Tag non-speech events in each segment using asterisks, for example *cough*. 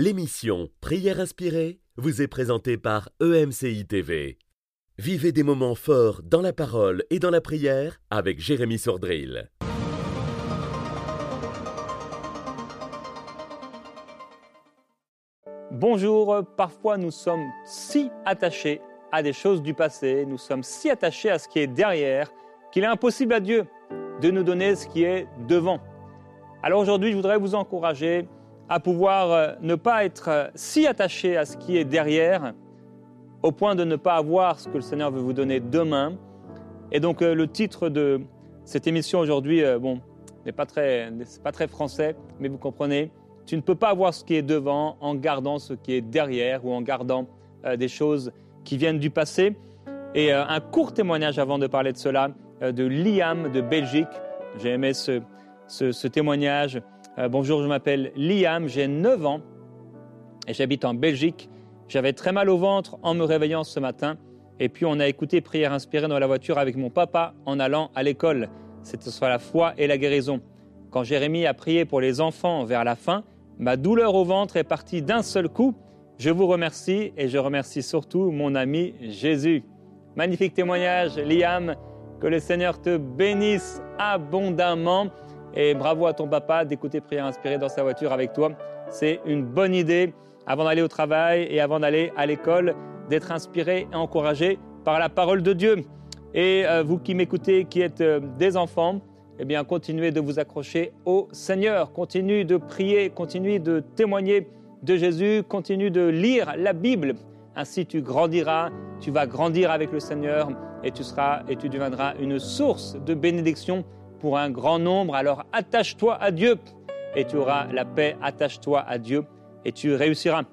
L'émission Prière inspirée vous est présentée par EMCI TV. Vivez des moments forts dans la parole et dans la prière avec Jérémy Sordrill. Bonjour, parfois nous sommes si attachés à des choses du passé, nous sommes si attachés à ce qui est derrière, qu'il est impossible à Dieu de nous donner ce qui est devant. Alors aujourd'hui, je voudrais vous encourager à pouvoir euh, ne pas être euh, si attaché à ce qui est derrière, au point de ne pas avoir ce que le Seigneur veut vous donner demain. Et donc euh, le titre de cette émission aujourd'hui, bon, n'est pas très, pas très français, mais vous comprenez, tu ne peux pas avoir ce qui est devant en gardant ce qui est derrière ou en gardant des choses qui viennent du passé. Et un court témoignage avant de parler de cela de Liam de Belgique. J'ai aimé ce, ce témoignage. Euh, bonjour, je m'appelle Liam, j'ai 9 ans et j'habite en Belgique. J'avais très mal au ventre en me réveillant ce matin. Et puis on a écouté Prière inspirée dans la voiture avec mon papa en allant à l'école. C'était sur la foi et la guérison. Quand Jérémie a prié pour les enfants vers la fin, ma douleur au ventre est partie d'un seul coup. Je vous remercie et je remercie surtout mon ami Jésus. Magnifique témoignage, Liam. Que le Seigneur te bénisse abondamment. Et bravo à ton papa d'écouter Prière inspirée dans sa voiture avec toi. C'est une bonne idée avant d'aller au travail et avant d'aller à l'école, d'être inspiré et encouragé par la parole de Dieu. Et euh, vous qui m'écoutez, qui êtes euh, des enfants, eh bien, continuez de vous accrocher au Seigneur. Continuez de prier, continuez de témoigner de Jésus, continuez de lire la Bible. Ainsi, tu grandiras, tu vas grandir avec le Seigneur et tu seras et tu deviendras une source de bénédiction pour un grand nombre, alors attache-toi à Dieu et tu auras la paix, attache-toi à Dieu et tu réussiras.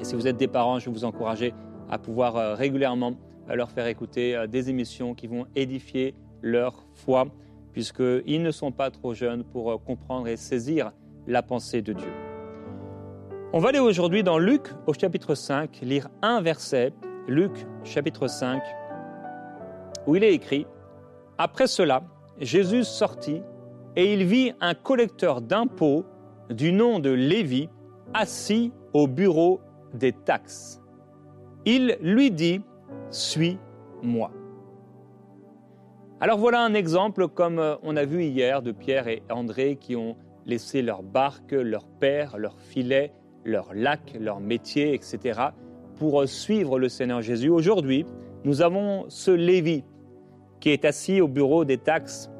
Et si vous êtes des parents, je vous encourager à pouvoir euh, régulièrement euh, leur faire écouter euh, des émissions qui vont édifier leur foi, puisqu'ils ne sont pas trop jeunes pour comprendre et saisir la pensée de Dieu. On va aller aujourd'hui dans Luc au chapitre 5, lire un verset, Luc chapitre 5, où il est écrit, Après cela, Jésus sortit et il vit un collecteur d'impôts du nom de Lévi assis au bureau des taxes. Il lui dit, Suis-moi. Alors voilà un exemple comme euh, on a vu hier de Pierre et André qui ont laissé leur barque, leur père, leur filet, leur lac, leur métier, etc. pour suivre le Seigneur Jésus. Aujourd'hui, nous avons ce Lévi qui est assis au bureau des taxes.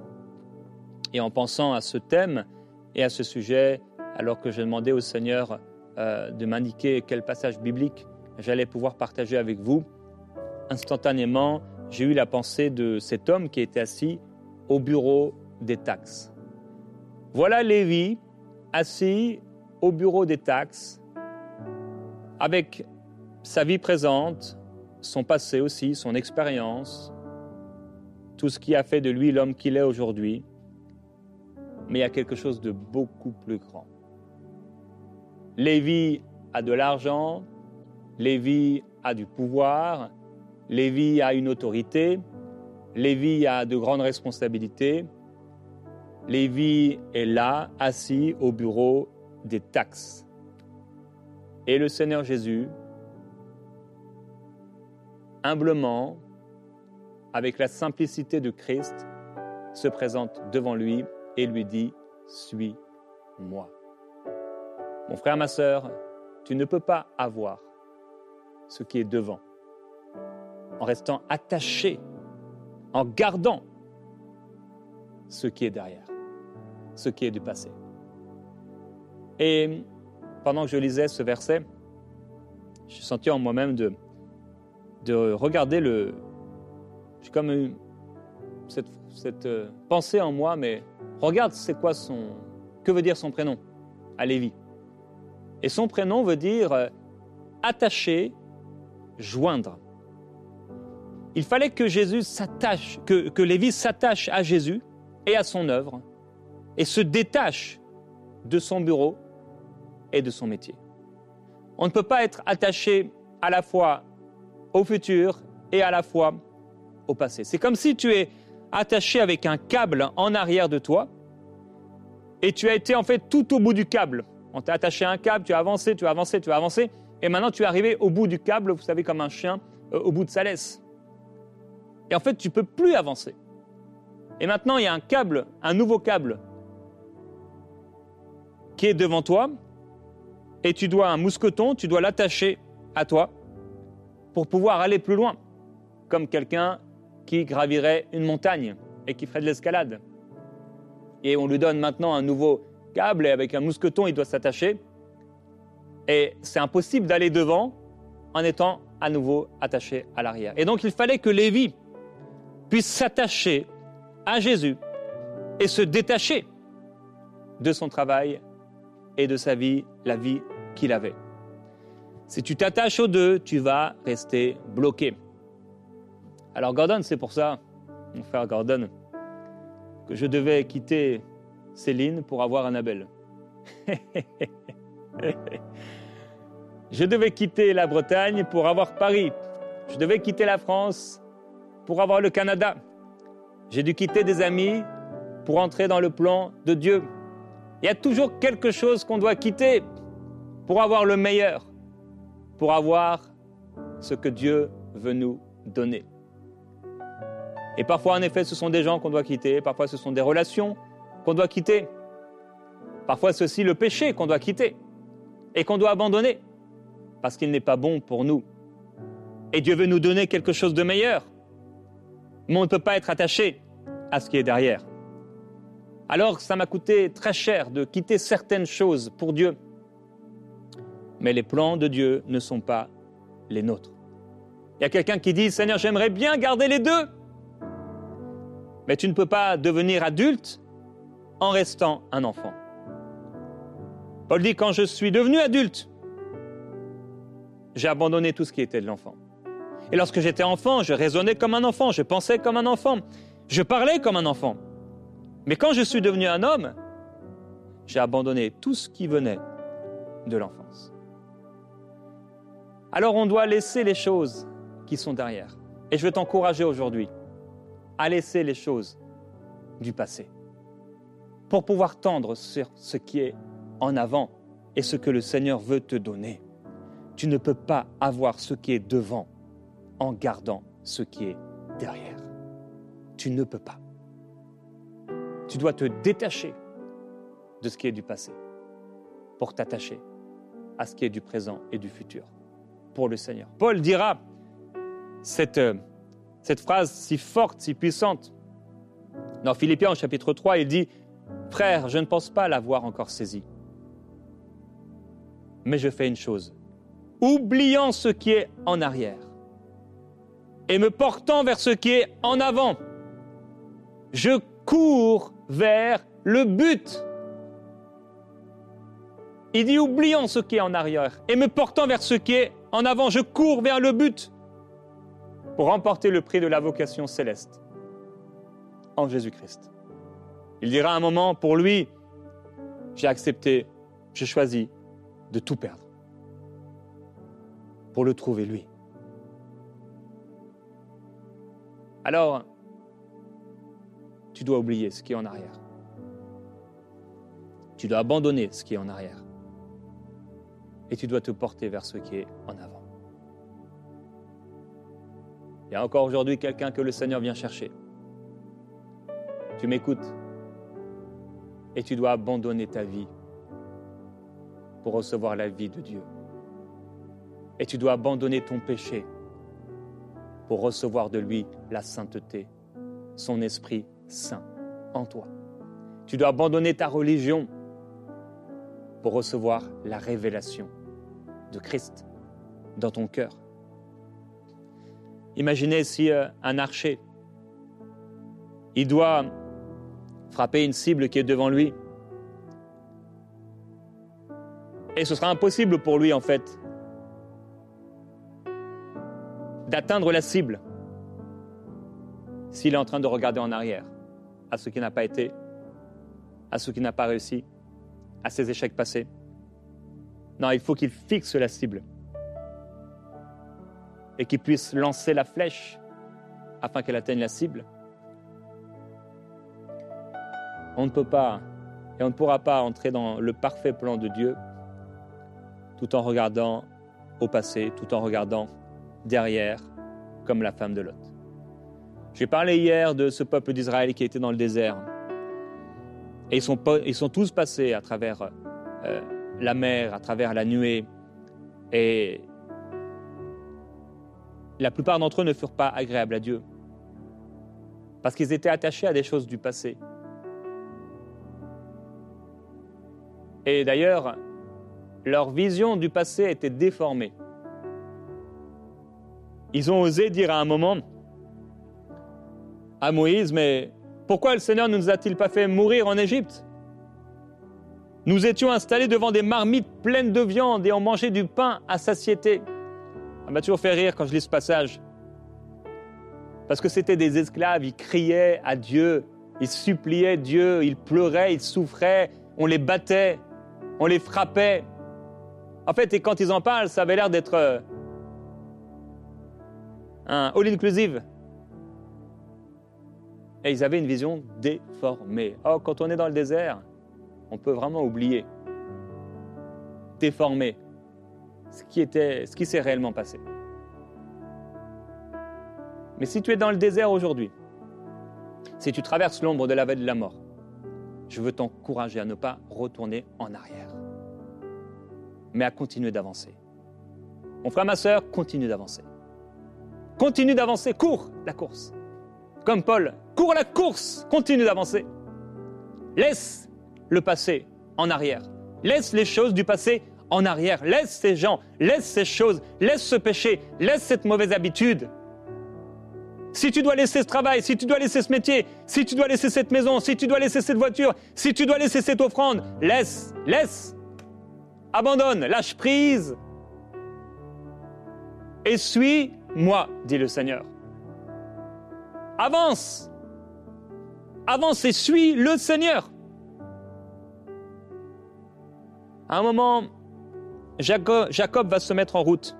Et en pensant à ce thème et à ce sujet, alors que je demandais au Seigneur euh, de m'indiquer quel passage biblique j'allais pouvoir partager avec vous, instantanément, j'ai eu la pensée de cet homme qui était assis au bureau des taxes. Voilà Lévi assis au bureau des taxes, avec sa vie présente, son passé aussi, son expérience, tout ce qui a fait de lui l'homme qu'il est aujourd'hui, mais il y a quelque chose de beaucoup plus grand. Lévi a de l'argent, Lévi a du pouvoir, Lévi a une autorité, Lévi a de grandes responsabilités, Lévi est là, assis au bureau des taxes. Et le Seigneur Jésus, humblement, avec la simplicité de Christ, se présente devant lui et lui dit, Suis-moi. Mon frère, ma sœur, tu ne peux pas avoir ce qui est devant en restant attaché, en gardant ce qui est derrière, ce qui est du passé. Et pendant que je lisais ce verset, je suis senti en moi-même de, de regarder le, j'ai comme eu cette, euh, pensée en moi, mais regarde, c'est quoi son, que veut dire son prénom? À Lévi. Et son prénom veut dire euh, attacher, joindre. Il fallait que Jésus s'attache, que, que Lévi s'attache à Jésus et à son œuvre et se détache de son bureau et de son métier. On ne peut pas être attaché à la fois au futur et à la fois au passé. C'est comme si tu es attaché avec un câble en arrière de toi et tu as été en fait tout au bout du câble On t'a attaché à un câble, tu as avancé, tu as avancé, tu as avancé, et maintenant tu es arrivé au bout du câble, vous savez, comme un chien euh, au bout de sa laisse. Et en fait, tu peux plus avancer. Et maintenant, il y a un câble, un nouveau câble, qui est devant toi, et tu dois un mousqueton, tu dois l'attacher à toi pour pouvoir aller plus loin, comme quelqu'un qui gravirait une montagne et qui ferait de l'escalade. Et on lui donne maintenant un nouveau câble et avec un mousqueton, il doit s'attacher. Et c'est impossible d'aller devant en étant à nouveau attaché à l'arrière. Et donc il fallait que Lévi puisse s'attacher à Jésus et se détacher de son travail et de sa vie, la vie qu'il avait. Si tu t'attaches aux deux, tu vas rester bloqué. Alors Gordon, c'est pour ça, mon frère Gordon, que je devais quitter Céline pour avoir Annabelle. *laughs* je devais quitter la Bretagne pour avoir Paris. Je devais quitter la France pour avoir le Canada. J'ai dû quitter des amis pour entrer dans le plan de Dieu. Il y a toujours quelque chose qu'on doit quitter pour avoir le meilleur, pour avoir ce que Dieu veut nous donner. Et parfois, en effet, ce sont des gens qu'on doit quitter, parfois ce sont des relations qu'on doit quitter, parfois c'est aussi le péché qu'on doit quitter et qu'on doit abandonner parce qu'il n'est pas bon pour nous. Et Dieu veut nous donner quelque chose de meilleur. Mais on ne peut pas être attaché à ce qui est derrière. Alors ça m'a coûté très cher de quitter certaines choses pour Dieu. Mais les plans de Dieu ne sont pas les nôtres. Il y a quelqu'un qui dit, Seigneur, j'aimerais bien garder les deux. Mais tu ne peux pas devenir adulte en restant un enfant. Paul dit, quand je suis devenu adulte, j'ai abandonné tout ce qui était de l'enfant. Et lorsque j'étais enfant, je raisonnais comme un enfant, je pensais comme un enfant, je parlais comme un enfant. Mais quand je suis devenu un homme, j'ai abandonné tout ce qui venait de l'enfance. Alors on doit laisser les choses qui sont derrière. Et je veux t'encourager aujourd'hui à laisser les choses du passé pour pouvoir tendre sur ce qui est en avant et ce que le Seigneur veut te donner. Tu ne peux pas avoir ce qui est devant en gardant ce qui est derrière. Tu ne peux pas. Tu dois te détacher de ce qui est du passé pour t'attacher à ce qui est du présent et du futur pour le Seigneur. Paul dira cette, euh, cette phrase si forte, si puissante. Dans Philippiens au chapitre 3, il dit, Frère, je ne pense pas l'avoir encore saisi. Mais je fais une chose, oubliant ce qui est en arrière et me portant vers ce qui est en avant, je cours vers le but. Il dit oubliant ce qui est en arrière et me portant vers ce qui est en avant, je cours vers le but pour remporter le prix de la vocation céleste en Jésus-Christ. Il dira un moment, pour lui, j'ai accepté, j'ai choisi de tout perdre pour le trouver lui. Alors, tu dois oublier ce qui est en arrière. Tu dois abandonner ce qui est en arrière. Et tu dois te porter vers ce qui est en avant. Il y a encore aujourd'hui quelqu'un que le Seigneur vient chercher. Tu m'écoutes et tu dois abandonner ta vie pour recevoir la vie de Dieu. Et tu dois abandonner ton péché pour recevoir de lui la sainteté, son esprit saint en toi. Tu dois abandonner ta religion pour recevoir la révélation de Christ dans ton cœur. Imaginez si euh, un archer, il doit frapper une cible qui est devant lui. Et ce sera impossible pour lui, en fait, d'atteindre la cible s'il est en train de regarder en arrière à ce qui n'a pas été, à ce qui n'a pas réussi, à ses échecs passés. Non, il faut qu'il fixe la cible et qu'il puisse lancer la flèche afin qu'elle atteigne la cible. On ne peut pas Et on ne pourra pas entrer dans le parfait plan de Dieu tout en regardant au passé, tout en regardant derrière, comme la femme de Lot. J'ai parlé hier de ce peuple d'Israël qui était dans le désert. Et ils sont, ils sont tous passés à travers euh, la mer, à travers la nuée. Et la plupart d'entre eux ne furent pas agréables à Dieu. Parce qu'ils étaient attachés à des choses du passé. Et d'ailleurs, leur vision du passé était déformée. Ils ont osé dire à un moment à Moïse, mais pourquoi le Seigneur ne nous a-t-il pas fait mourir en Égypte? Nous étions installés devant des marmites pleines de viande et on mangeait du pain à satiété. Ça m'a toujours fait rire quand je lis ce passage? Parce que c'était des esclaves, ils criaient à Dieu, ils suppliaient Dieu, ils pleuraient, ils souffraient, on les battait, on les frappait. En fait, et quand ils en parlent, ça avait l'air d'être euh, un all-inclusive. Et ils avaient une vision déformée. Oh, quand on est dans le désert, on peut vraiment oublier, déformer ce qui, était, ce qui s'est réellement passé. Mais si tu es dans le désert aujourd'hui, si tu traverses l'ombre de la vallée de la mort, je veux t'encourager à ne pas retourner en arrière, mais à continuer d'avancer. Mon frère, ma soeur, continue d'avancer. Continue d'avancer, cours la course. Comme Paul, cours la course, continue d'avancer. Laisse le passé en arrière. Laisse les choses du passé en arrière. Laisse ces gens, laisse ces choses, laisse ce péché, laisse cette mauvaise habitude. Si tu dois laisser ce travail, si tu dois laisser ce métier, si tu dois laisser cette maison, si tu dois laisser cette voiture, si tu dois laisser cette offrande, laisse, laisse. Abandonne, lâche prise. Et suis-moi, dit le Seigneur. Avance. Avance et suis le Seigneur. À un moment, Jacob, va se mettre en route.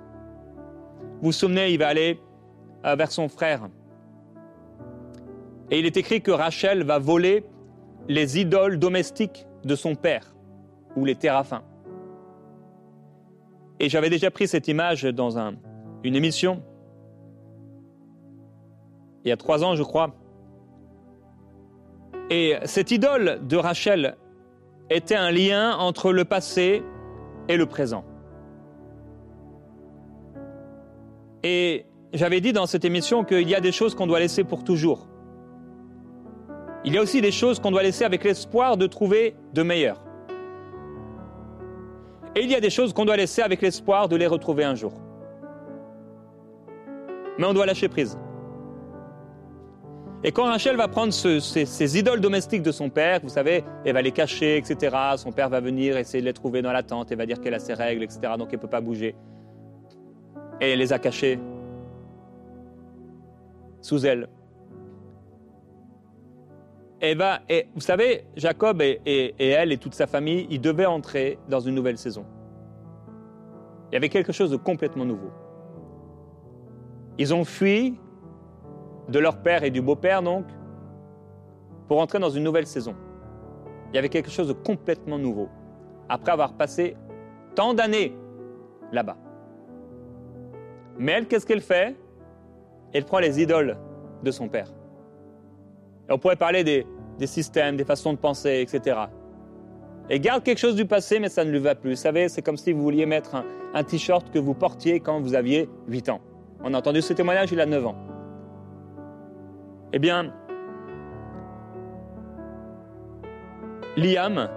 Vous vous souvenez, il va aller euh, vers son frère. Et il est écrit que Rachel va voler les idoles domestiques de son père, ou les téraphins. Et j'avais déjà pris cette image dans une émission, il y a trois ans, je crois. Et cette idole de Rachel était un lien entre le passé et le présent. Et j'avais dit dans cette émission qu'il y a des choses qu'on doit laisser pour toujours. Il y a aussi des choses qu'on doit laisser avec l'espoir de trouver de meilleures. Et il y a des choses qu'on doit laisser avec l'espoir de les retrouver un jour. Mais on doit lâcher prise. Et quand Rachel va prendre ces, idoles domestiques de son père, vous savez, elle va les cacher, etc. Son père va venir essayer de les trouver dans la tente et va dire qu'elle a ses règles, etc. Donc elle ne peut pas bouger. Et elle les a cachées sous elle. Et, va, et vous savez, Jacob et, elle et toute sa famille, ils devaient entrer dans une nouvelle saison. Il y avait quelque chose de complètement nouveau. Ils ont fui de leur père et du beau-père, donc, pour entrer dans une nouvelle saison. Il y avait quelque chose de complètement nouveau, après avoir passé tant d'années là-bas. Mais elle, qu'est-ce qu'elle fait? Elle prend les idoles de son père on pourrait parler des, systèmes, des façons de penser, etc. Et garde quelque chose du passé, mais ça ne lui va plus. Vous savez, c'est comme si vous vouliez mettre un, un t-shirt que vous portiez quand vous aviez 8 ans. On a entendu ce témoignage, il a 9 ans. Eh bien, Liam,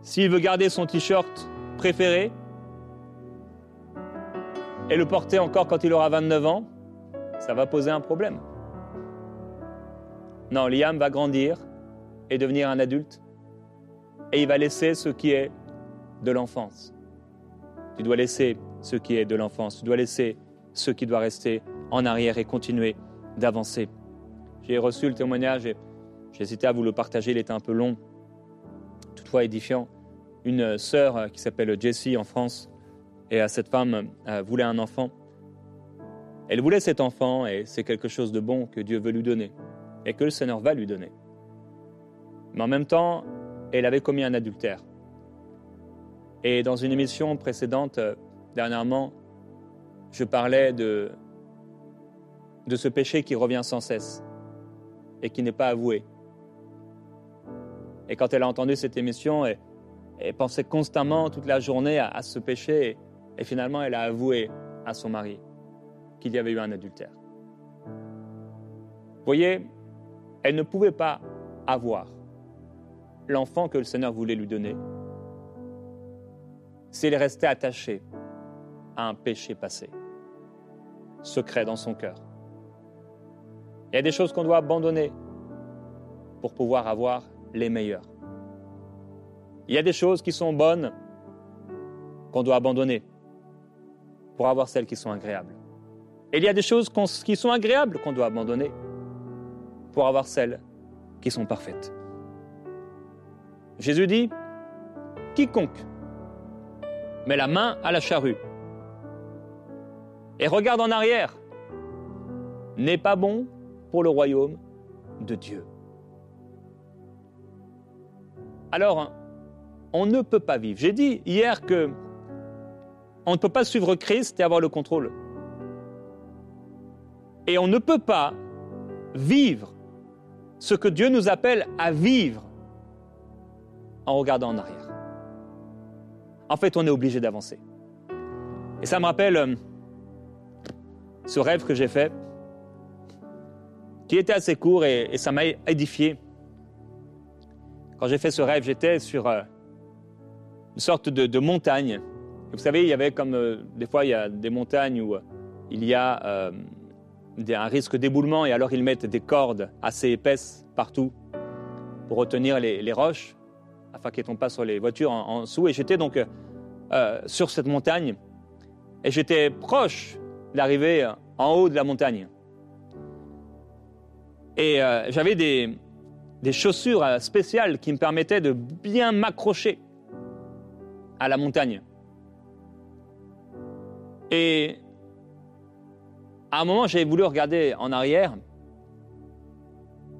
s'il veut garder son t-shirt préféré et le porter encore quand il aura 29 ans, ça va poser un problème. Non, Liam va grandir et devenir un adulte. Et il va laisser ce qui est de l'enfance. Tu dois laisser ce qui est de l'enfance. Tu dois laisser ce qui doit rester en arrière et continuer d'avancer. J'ai reçu le témoignage et j'ai hésité à vous le partager. Il était un peu long, toutefois édifiant. Une sœur qui s'appelle Jessie en France et cette femme euh, voulait un enfant. Elle voulait cet enfant et c'est quelque chose de bon que Dieu veut lui donner et que le Seigneur va lui donner. Mais en même temps, elle avait commis un adultère. Et dans une émission précédente, euh, dernièrement, je parlais de, de ce péché qui revient sans cesse et qui n'est pas avoué. Et quand elle a entendu cette émission, elle, pensait constamment toute la journée à, ce péché et, finalement elle a avoué à son mari qu'il y avait eu un adultère. Vous voyez, elle ne pouvait pas avoir l'enfant que le Seigneur voulait lui donner si elle restait attachée à un péché passé, secret dans son cœur. Il y a des choses qu'on doit abandonner pour pouvoir avoir les meilleurs. Il y a des choses qui sont bonnes qu'on doit abandonner pour avoir celles qui sont agréables. Et il y a des choses qui sont agréables qu'on doit abandonner pour avoir celles qui sont parfaites. Jésus dit, quiconque met la main à la charrue et regarde en arrière n'est pas bon pour le royaume de Dieu. Alors, on ne peut pas vivre. J'ai dit hier que on ne peut pas suivre Christ et avoir le contrôle. Et on ne peut pas vivre ce que Dieu nous appelle à vivre en regardant en arrière. En fait, on est obligé d'avancer. Et ça me rappelle euh, ce rêve que j'ai fait, qui était assez court et, ça m'a édifié. Quand j'ai fait ce rêve, j'étais sur euh, une sorte de, montagne. vous savez, il y avait comme euh, des fois, il y a des montagnes où il y a un risque d'éboulement et alors ils mettent des cordes assez épaisses partout pour retenir les roches afin qu'elles ne tombent pas sur les voitures en, dessous. Et j'étais donc euh, sur cette montagne et j'étais proche d'arriver en haut de la montagne. Et euh, j'avais des, des chaussures euh, spéciales qui me permettaient de bien m'accrocher à la montagne. Et à un moment, j'avais voulu regarder en arrière.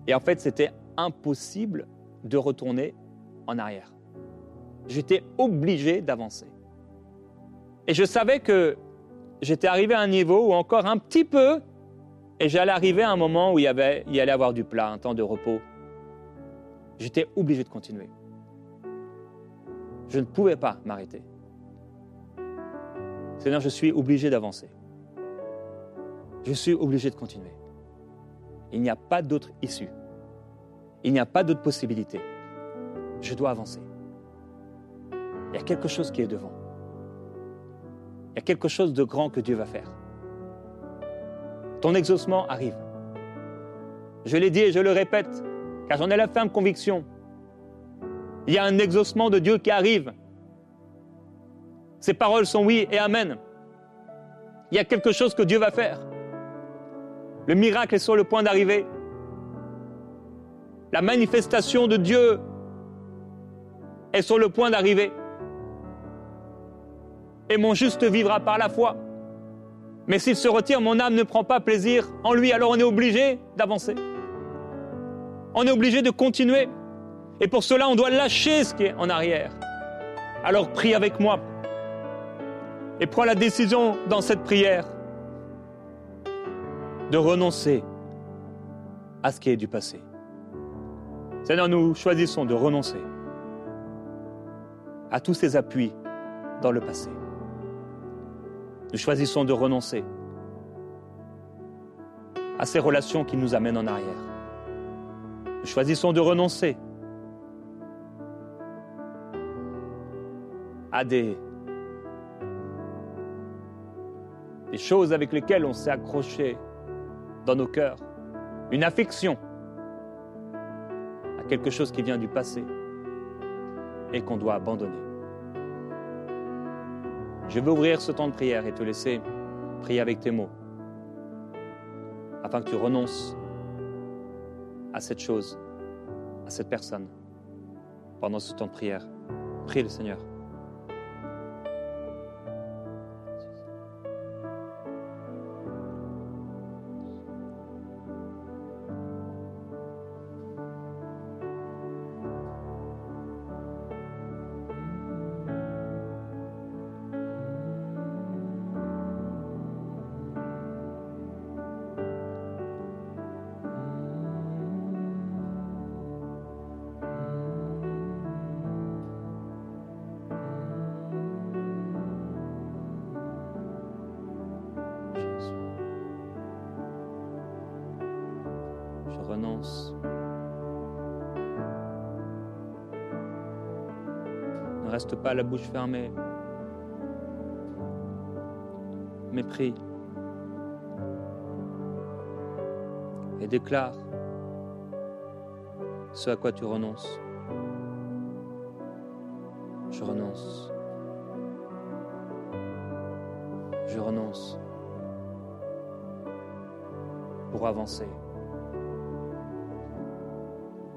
Et en fait, c'était impossible de retourner en arrière. J'étais obligé d'avancer. Et je savais que j'étais arrivé à un niveau où encore un petit peu, et j'allais arriver à un moment où il y, allait avoir du plat, un temps de repos. J'étais obligé de continuer. Je ne pouvais pas m'arrêter. Seigneur, je suis obligé d'avancer. Je suis obligé de continuer. Il n'y a pas d'autre issue. Il n'y a pas d'autre possibilité je dois avancer. Il y a quelque chose qui est devant. Il y a quelque chose de grand que Dieu va faire. Ton exaucement arrive. Je l'ai dit et je le répète, car j'en ai la ferme conviction. Il y a un exaucement de Dieu qui arrive. Ces paroles sont oui et amen. Il y a quelque chose que Dieu va faire. Le miracle est sur le point d'arriver. La manifestation de Dieu est sur le point d'arriver. Et mon juste vivra par la foi. Mais s'il se retire, mon âme ne prend pas plaisir en lui, alors on est obligé d'avancer. On est obligé de continuer. Et pour cela, on doit lâcher ce qui est en arrière. Alors prie avec moi. Et prends la décision dans cette prière de renoncer à ce qui est du passé. Seigneur, nous choisissons de renoncer à tous ces appuis dans le passé. Nous choisissons de renoncer à ces relations qui nous amènent en arrière. Nous choisissons de renoncer à des, choses avec lesquelles on s'est accroché dans nos cœurs, une affection à quelque chose qui vient du passé et qu'on doit abandonner. Je veux ouvrir ce temps de prière et te laisser prier avec tes mots, afin que tu renonces à cette chose, à cette personne, pendant ce temps de prière. Prie le Seigneur. Ne reste pas la bouche fermée. Mépris. Et déclare ce à quoi tu renonces. Je renonce. Je renonce pour avancer.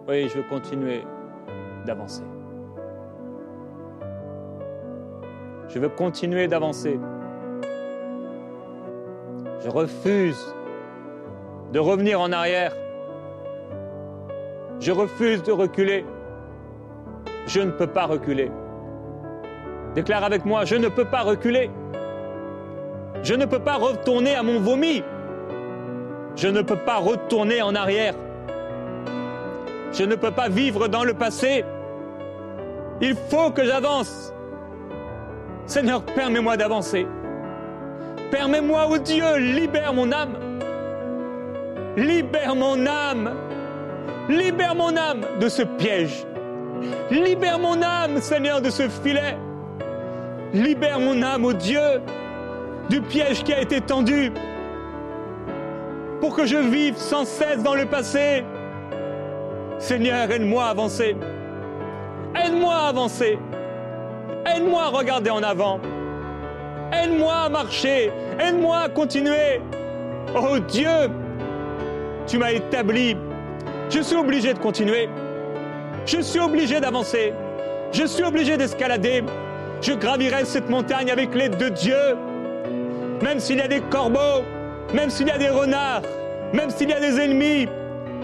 Oui, je veux continuer d'avancer. Je veux continuer d'avancer. Je refuse de revenir en arrière. Je refuse de reculer. Je ne peux pas reculer. Déclare avec moi, je ne peux pas reculer. Je ne peux pas retourner à mon vomi. Je ne peux pas retourner en arrière. Je ne peux pas vivre dans le passé. Il faut que j'avance. Seigneur, permets-moi d'avancer. Permets-moi, oh Dieu, libère mon âme. Libère mon âme. Libère mon âme de ce piège. Libère mon âme, Seigneur, de ce filet. Libère mon âme, oh Dieu, du piège qui a été tendu pour que je vive sans cesse dans le passé. Seigneur, aide-moi à avancer. Aide-moi à avancer. Aide-moi à regarder en avant. Aide-moi à marcher. Aide-moi à continuer. Oh Dieu, tu m'as établi. Je suis obligé de continuer. Je suis obligé d'avancer. Je suis obligé d'escalader. Je gravirai cette montagne avec l'aide de Dieu. Même s'il y a des corbeaux, même s'il y a des renards, même s'il y a des ennemis,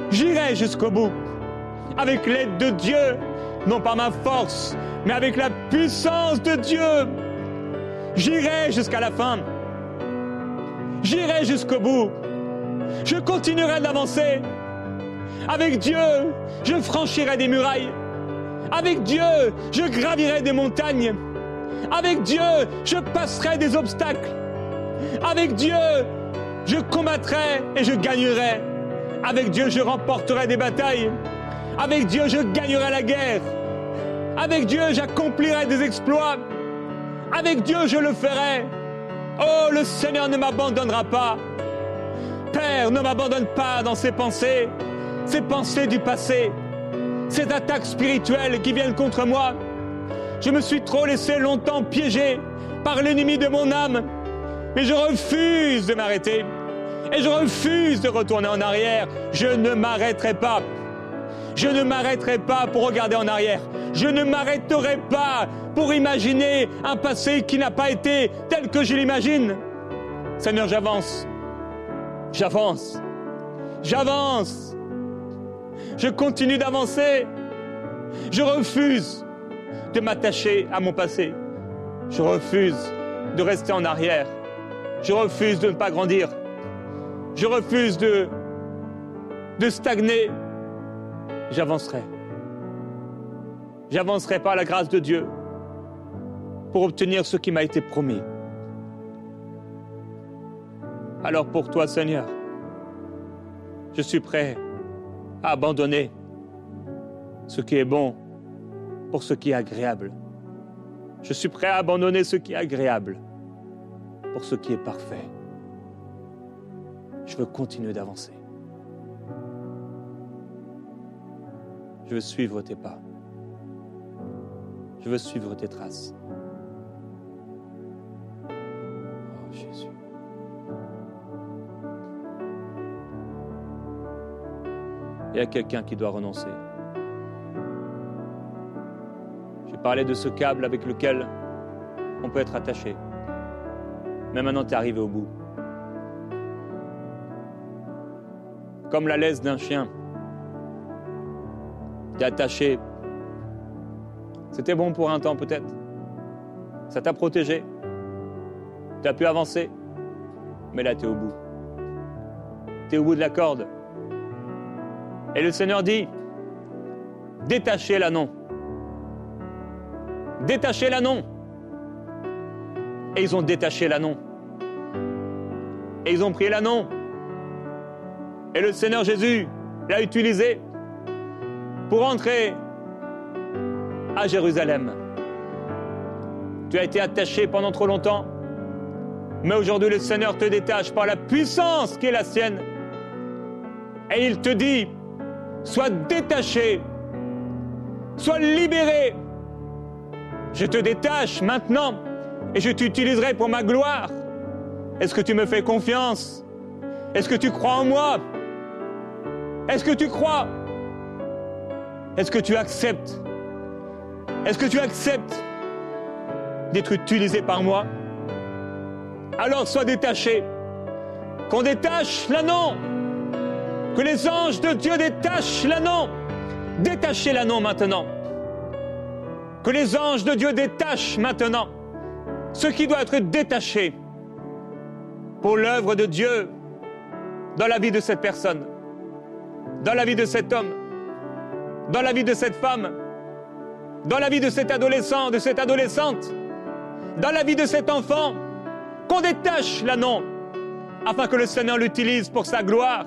j'irai jusqu'au bout. Avec l'aide de Dieu, non par ma force, mais avec la puissance de Dieu. J'irai jusqu'à la fin. J'irai jusqu'au bout. Je continuerai d'avancer. Avec Dieu, je franchirai des murailles. Avec Dieu, je gravirai des montagnes. Avec Dieu, je passerai des obstacles. Avec Dieu, je combattrai et je gagnerai. Avec Dieu, je remporterai des batailles. Avec Dieu, je gagnerai la guerre. Avec Dieu, j'accomplirai des exploits. Avec Dieu, je le ferai. Oh, le Seigneur ne m'abandonnera pas. Père, ne m'abandonne pas dans ses pensées, ces pensées du passé, ces attaques spirituelles qui viennent contre moi. Je me suis trop laissé longtemps piéger par l'ennemi de mon âme mais je refuse de m'arrêter. Et je refuse de retourner en arrière. Je ne m'arrêterai pas. Je ne m'arrêterai pas pour regarder en arrière. Je ne m'arrêterai pas pour imaginer un passé qui n'a pas été tel que je l'imagine. Seigneur, j'avance. J'avance. J'avance. Je continue d'avancer. Je refuse de m'attacher à mon passé. Je refuse de rester en arrière. Je refuse de ne pas grandir. Je refuse de, de stagner. J'avancerai. J'avancerai par la grâce de Dieu pour obtenir ce qui m'a été promis. Alors pour toi, Seigneur, je suis prêt à abandonner ce qui est bon pour ce qui est agréable. Je suis prêt à abandonner ce qui est agréable pour ce qui est parfait. Je veux continuer d'avancer. Je veux suivre tes pas. Je veux suivre tes traces. Oh Jésus. Il y a quelqu'un qui doit renoncer. J'ai parlé de ce câble avec lequel on peut être attaché. Mais maintenant, tu es arrivé au bout. Comme la laisse d'un chien. Attaché. C'était bon pour un temps peut-être. Ça t'a protégé. Tu as pu avancer. Mais là, tu es au bout. Tu es au bout de la corde. Et le Seigneur dit, détachez l'anneau. Détachez l'anneau. Et ils ont détaché l'anneau. Et ils ont pris l'anneau. Et le Seigneur Jésus l'a utilisé pour entrer à Jérusalem. Tu as été attaché pendant trop longtemps, mais aujourd'hui le Seigneur te détache par la puissance qui est la sienne. Et il te dit, sois détaché, sois libéré. Je te détache maintenant et je t'utiliserai pour ma gloire. Est-ce que tu me fais confiance? Est-ce que tu crois en moi? Est-ce que tu crois Est-ce que tu acceptes? Est-ce que tu acceptes d'être utilisé par moi? Alors sois détaché. Qu'on détache l'anneau. Que les anges de Dieu détachent l'anneau. Détachez l'anneau maintenant. Que les anges de Dieu détachent maintenant ce qui doit être détaché pour l'œuvre de Dieu dans la vie de cette personne, dans la vie de cet homme, dans la vie de cette femme, dans la vie de cet adolescent, de cette adolescente, dans la vie de cet enfant, qu'on détache l'anneau afin que le Seigneur l'utilise pour sa gloire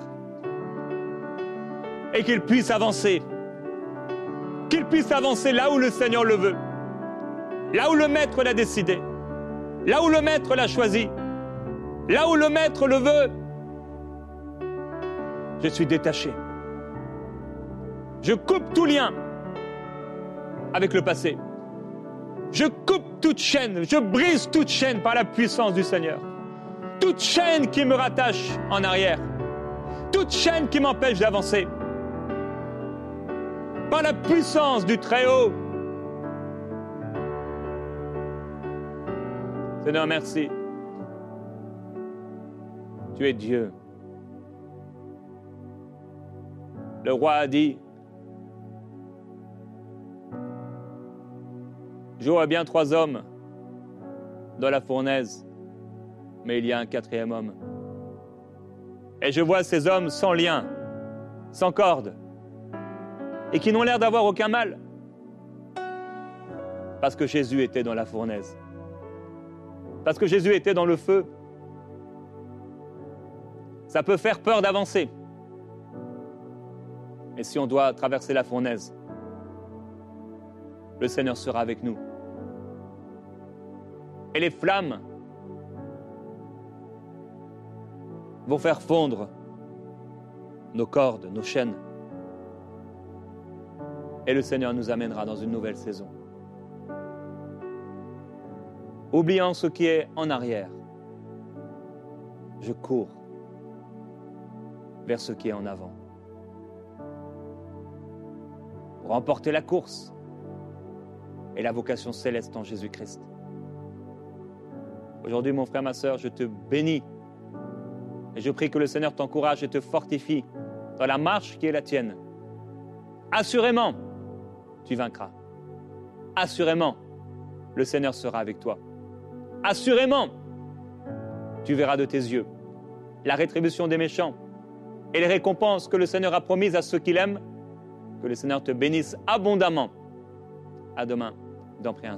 et qu'il puisse avancer. Qu'il puisse avancer là où le Seigneur le veut, là où le Maître l'a décidé, là où le Maître l'a choisi, là où le Maître le veut. Je suis détaché. Je coupe tout lien avec le passé. Je coupe toute chaîne, je brise toute chaîne par la puissance du Seigneur. Toute chaîne qui me rattache en arrière. Toute chaîne qui m'empêche d'avancer. Par la puissance du Très-Haut. Seigneur, merci. Tu es Dieu. Le roi a dit, Je vois bien trois hommes dans la fournaise, mais il y a un quatrième homme. Et je vois ces hommes sans lien, sans corde, et qui n'ont l'air d'avoir aucun mal, parce que Jésus était dans la fournaise, parce que Jésus était dans le feu. Ça peut faire peur d'avancer. Et si on doit traverser la fournaise, le Seigneur sera avec nous et les flammes vont faire fondre nos cordes, nos chaînes. Et le Seigneur nous amènera dans une nouvelle saison. Oubliant ce qui est en arrière, je cours vers ce qui est en avant. remporter la course et la vocation céleste en Jésus-Christ. Aujourd'hui, mon frère, ma soeur, je te bénis. Et je prie que le Seigneur t'encourage et te fortifie dans la marche qui est la tienne. Assurément, tu vaincras. Assurément, le Seigneur sera avec toi. Assurément, tu verras de tes yeux la rétribution des méchants et les récompenses que le Seigneur a promises à ceux qu'il aime. Que le Seigneur te bénisse abondamment. À demain dans Prière.